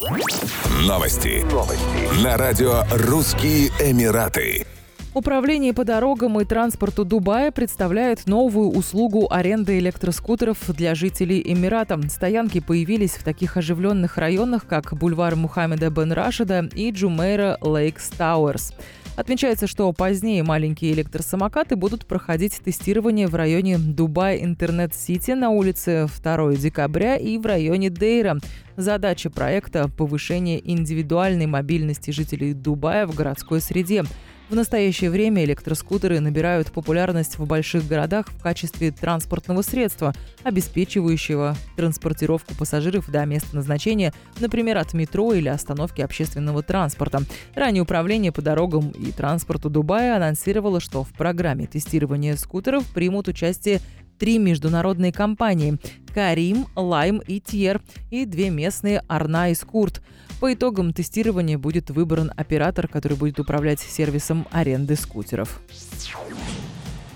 Новости. Новости. На радио «Русские Эмираты». Управление по дорогам и транспорту Дубая представляет новую услугу аренды электроскутеров для жителей Эмирата. Стоянки появились в таких оживленных районах, как бульвар Мухаммеда бен Рашида и Джумейра Лейкс Тауэрс. Отмечается, что позднее маленькие электросамокаты будут проходить тестирование в районе Дубай Интернет-Сити на улице 2 декабря и в районе Дейра. Задача проекта – повышение индивидуальной мобильности жителей Дубая в городской среде. В настоящее время электроскутеры набирают популярность в больших городах в качестве транспортного средства, обеспечивающего транспортировку пассажиров до места назначения, например, от метро или остановки общественного транспорта. Ранее управление по дорогам и транспорту Дубая анонсировало, что в программе тестирования скутеров примут участие три международные компании – Карим, Лайм и Тьер, и две местные – Арна и Скурт. По итогам тестирования будет выбран оператор, который будет управлять сервисом аренды скутеров.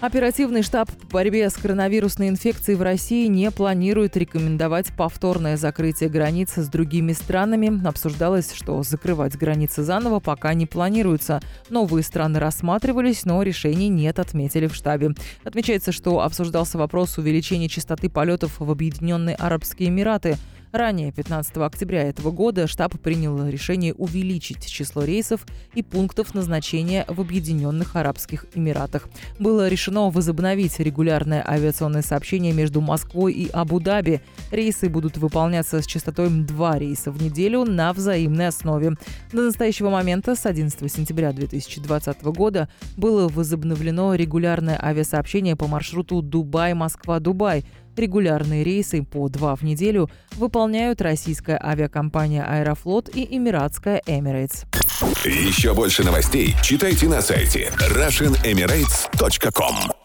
Оперативный штаб по борьбе с коронавирусной инфекцией в России не планирует рекомендовать повторное закрытие границ с другими странами. Обсуждалось, что закрывать границы заново пока не планируется. Новые страны рассматривались, но решений нет, отметили в штабе. Отмечается, что обсуждался вопрос увеличения частоты полетов в Объединенные Арабские Эмираты – Ранее, 15 октября этого года, штаб принял решение увеличить число рейсов и пунктов назначения в Объединенных Арабских Эмиратах. Было решено возобновить регулярное авиационное сообщение между Москвой и Абу-Даби. Рейсы будут выполняться с частотой 2 рейса в неделю на взаимной основе. До настоящего момента, с 11 сентября 2020 года, было возобновлено регулярное авиасообщение по маршруту Дубай-Москва-Дубай – Регулярные рейсы по два в неделю выполняют российская авиакомпания «Аэрофлот» и эмиратская «Эмирейтс». Еще больше новостей читайте на сайте RussianEmirates.com